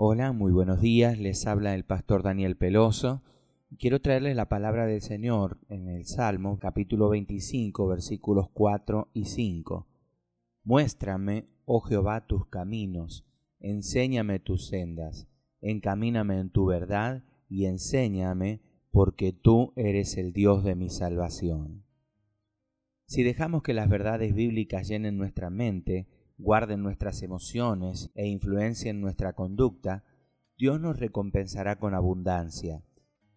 Hola, muy buenos días. Les habla el pastor Daniel Peloso. Quiero traerles la palabra del Señor en el Salmo capítulo 25 versículos 4 y 5. Muéstrame, oh Jehová, tus caminos, enséñame tus sendas, encamíname en tu verdad y enséñame, porque tú eres el Dios de mi salvación. Si dejamos que las verdades bíblicas llenen nuestra mente, guarden nuestras emociones e influencien nuestra conducta, Dios nos recompensará con abundancia.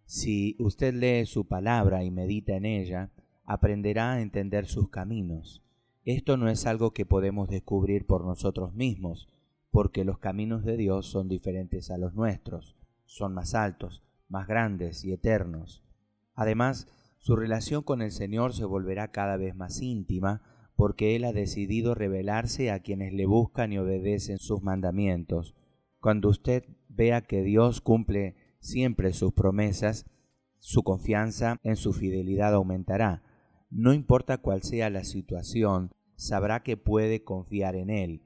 Si usted lee su palabra y medita en ella, aprenderá a entender sus caminos. Esto no es algo que podemos descubrir por nosotros mismos, porque los caminos de Dios son diferentes a los nuestros, son más altos, más grandes y eternos. Además, su relación con el Señor se volverá cada vez más íntima, porque Él ha decidido revelarse a quienes le buscan y obedecen sus mandamientos. Cuando usted vea que Dios cumple siempre sus promesas, su confianza en su fidelidad aumentará. No importa cuál sea la situación, sabrá que puede confiar en Él.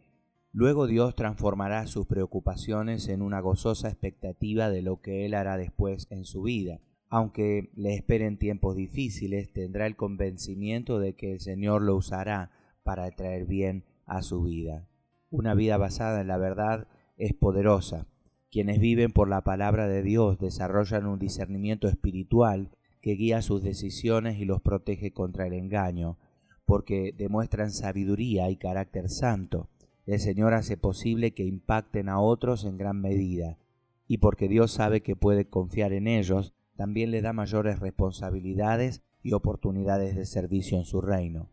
Luego Dios transformará sus preocupaciones en una gozosa expectativa de lo que Él hará después en su vida aunque le esperen tiempos difíciles, tendrá el convencimiento de que el Señor lo usará para traer bien a su vida. Una vida basada en la verdad es poderosa. Quienes viven por la palabra de Dios desarrollan un discernimiento espiritual que guía sus decisiones y los protege contra el engaño, porque demuestran sabiduría y carácter santo. El Señor hace posible que impacten a otros en gran medida, y porque Dios sabe que puede confiar en ellos, también le da mayores responsabilidades y oportunidades de servicio en su reino.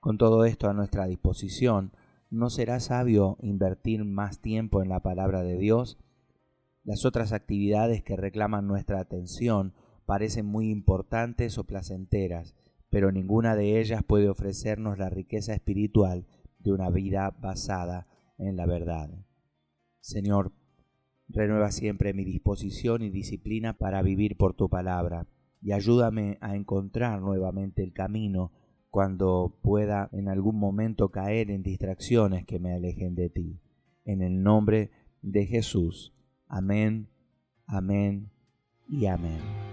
Con todo esto a nuestra disposición, ¿no será sabio invertir más tiempo en la palabra de Dios? Las otras actividades que reclaman nuestra atención parecen muy importantes o placenteras, pero ninguna de ellas puede ofrecernos la riqueza espiritual de una vida basada en la verdad. Señor, Renueva siempre mi disposición y disciplina para vivir por tu palabra y ayúdame a encontrar nuevamente el camino cuando pueda en algún momento caer en distracciones que me alejen de ti. En el nombre de Jesús. Amén, amén y amén.